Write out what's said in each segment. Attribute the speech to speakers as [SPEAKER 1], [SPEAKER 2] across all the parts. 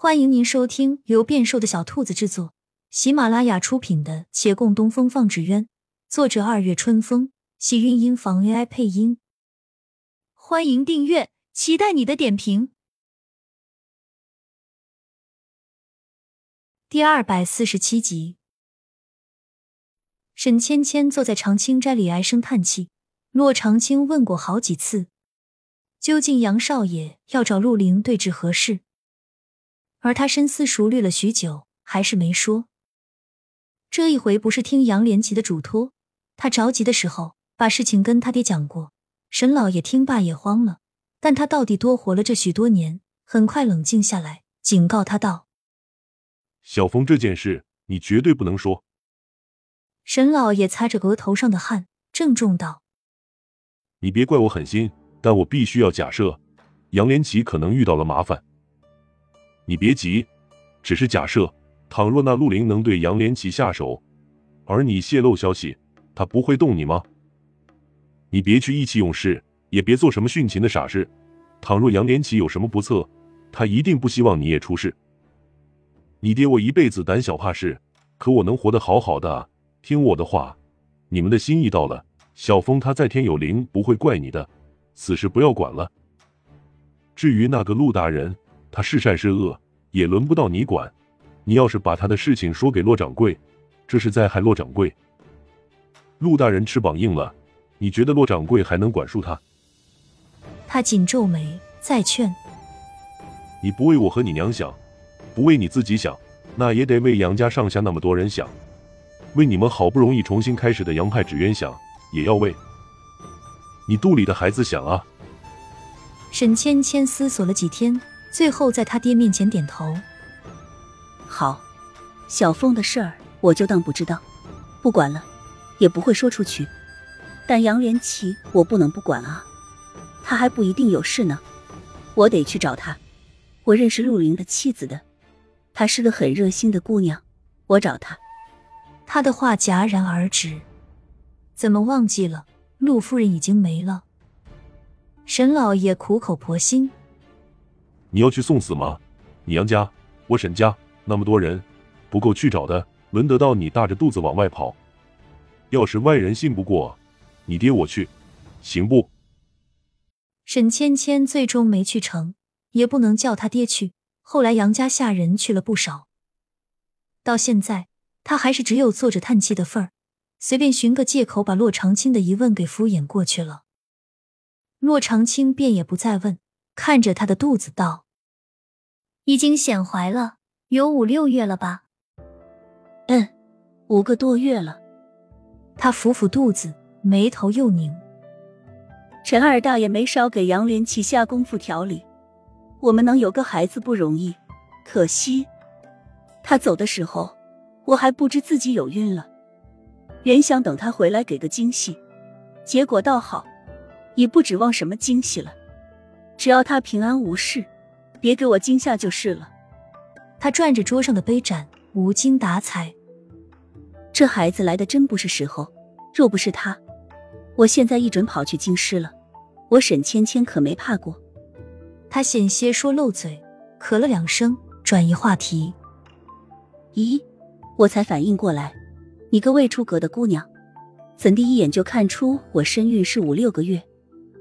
[SPEAKER 1] 欢迎您收听由变瘦的小兔子制作、喜马拉雅出品的《且共东风放纸鸢》，作者二月春风，喜韵音房 AI 配音。欢迎订阅，期待你的点评。第二百四十七集，沈芊芊坐在长青斋里唉声叹气。骆长青问过好几次，究竟杨少爷要找陆凌对峙何事？而他深思熟虑了许久，还是没说。这一回不是听杨连奇的嘱托，他着急的时候把事情跟他爹讲过。沈老爷听罢也慌了，但他到底多活了这许多年，很快冷静下来，警告他道：“
[SPEAKER 2] 小峰这件事，你绝对不能说。”
[SPEAKER 1] 沈老爷擦着额头上的汗，郑重道：“
[SPEAKER 2] 你别怪我狠心，但我必须要假设，杨连奇可能遇到了麻烦。”你别急，只是假设，倘若那陆凌能对杨连奇下手，而你泄露消息，他不会动你吗？你别去意气用事，也别做什么殉情的傻事。倘若杨连奇有什么不测，他一定不希望你也出事。你爹我一辈子胆小怕事，可我能活得好好的，听我的话。你们的心意到了，小峰他在天有灵，不会怪你的，此事不要管了。至于那个陆大人。他是善是恶，也轮不到你管。你要是把他的事情说给骆掌柜，这是在害骆掌柜。陆大人翅膀硬了，你觉得骆掌柜还能管束他？
[SPEAKER 1] 他紧皱眉，再劝：
[SPEAKER 2] 你不为我和你娘想，不为你自己想，那也得为杨家上下那么多人想，为你们好不容易重新开始的杨派纸鸢想，也要为你肚里的孩子想啊！
[SPEAKER 1] 沈芊芊思索了几天。最后，在他爹面前点头。
[SPEAKER 3] 好，小凤的事儿我就当不知道，不管了，也不会说出去。但杨连奇，我不能不管啊，他还不一定有事呢，我得去找他。我认识陆林的妻子的，她是个很热心的姑娘，我找她。
[SPEAKER 1] 他的话戛然而止，怎么忘记了？陆夫人已经没了。沈老爷苦口婆心。
[SPEAKER 2] 你要去送死吗？你杨家，我沈家那么多人，不够去找的，轮得到你大着肚子往外跑？要是外人信不过，你爹我去，行不？
[SPEAKER 1] 沈芊芊最终没去成，也不能叫他爹去。后来杨家下人去了不少，到现在他还是只有坐着叹气的份儿，随便寻个借口把洛长青的疑问给敷衍过去了。洛长青便也不再问。看着他的肚子道：“已经显怀了，有五六月了吧？”“
[SPEAKER 3] 嗯，五个多月了。”
[SPEAKER 1] 他抚抚肚子，眉头又拧。
[SPEAKER 3] 陈二大爷没少给杨连奇下功夫调理，我们能有个孩子不容易，可惜他走的时候，我还不知自己有孕了。原想等他回来给个惊喜，结果倒好，也不指望什么惊喜了。只要他平安无事，别给我惊吓就是了。
[SPEAKER 1] 他转着桌上的杯盏，无精打采。
[SPEAKER 3] 这孩子来的真不是时候。若不是他，我现在一准跑去京师了。我沈芊芊可没怕过。
[SPEAKER 1] 他险些说漏嘴，咳了两声，转移话题。
[SPEAKER 3] 咦，我才反应过来，你个未出阁的姑娘，怎地一眼就看出我身孕是五六个月？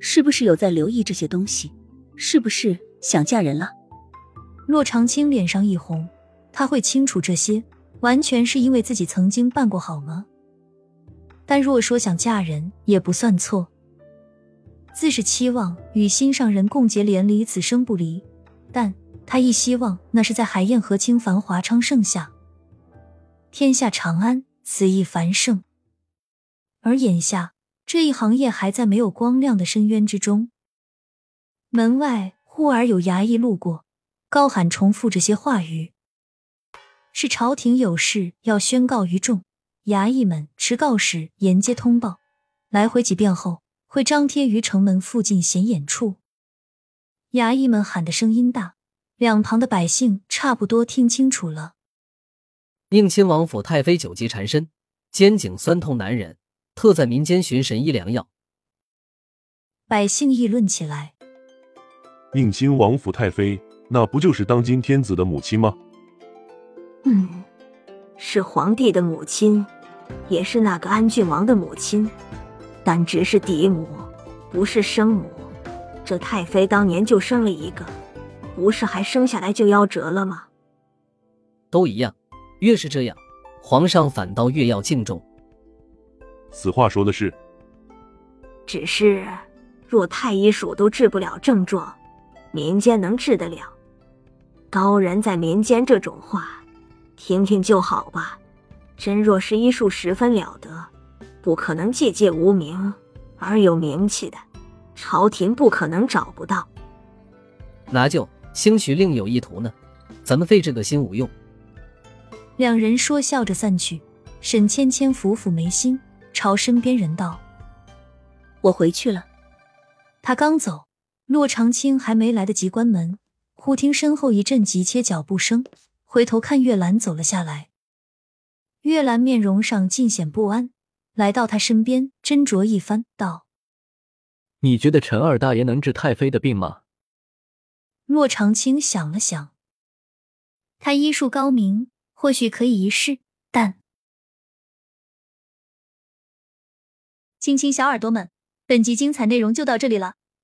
[SPEAKER 3] 是不是有在留意这些东西？是不是想嫁人了？
[SPEAKER 1] 骆长青脸上一红，他会清楚这些，完全是因为自己曾经办过好吗？但若说想嫁人，也不算错。自是期望与心上人共结连理，此生不离。但他一希望，那是在海晏河清、繁华昌盛下，天下长安，此意繁盛。而眼下这一行业还在没有光亮的深渊之中。门外忽而有衙役路过，高喊重复这些话语：“是朝廷有事要宣告于众。”衙役们持告示沿街通报，来回几遍后，会张贴于城门附近显眼处。衙役们喊的声音大，两旁的百姓差不多听清楚了。
[SPEAKER 4] 宁亲王府太妃久疾缠身，肩颈酸痛难忍，特在民间寻神医良药。
[SPEAKER 1] 百姓议论起来。
[SPEAKER 2] 宁亲王府太妃那不就是当今天子的母亲吗？
[SPEAKER 5] 嗯，是皇帝的母亲，也是那个安郡王的母亲，但只是嫡母，不是生母。这太妃当年就生了一个，不是还生下来就夭折了吗？
[SPEAKER 4] 都一样，越是这样，皇上反倒越要敬重。
[SPEAKER 2] 此话说的是，
[SPEAKER 5] 只是若太医署都治不了症状，民间能治得了？高人在民间这种话，听听就好吧。真若是医术十分了得，不可能寂寂无名而有名气的，朝廷不可能找不到。
[SPEAKER 4] 拿就，兴许另有意图呢。咱们费这个心无用。
[SPEAKER 1] 两人说笑着散去。沈芊芊抚抚眉心，朝身边人道：“
[SPEAKER 3] 我回去了。”
[SPEAKER 1] 他刚走，骆长青还没来得及关门，忽听身后一阵急切脚步声，回头看月兰走了下来。月兰面容上尽显不安，来到他身边斟酌一番，道：“
[SPEAKER 6] 你觉得陈二大爷能治太妃的病吗？”
[SPEAKER 1] 骆长青想了想，他医术高明，或许可以一试，但……亲亲小耳朵们，本集精彩内容就到这里了，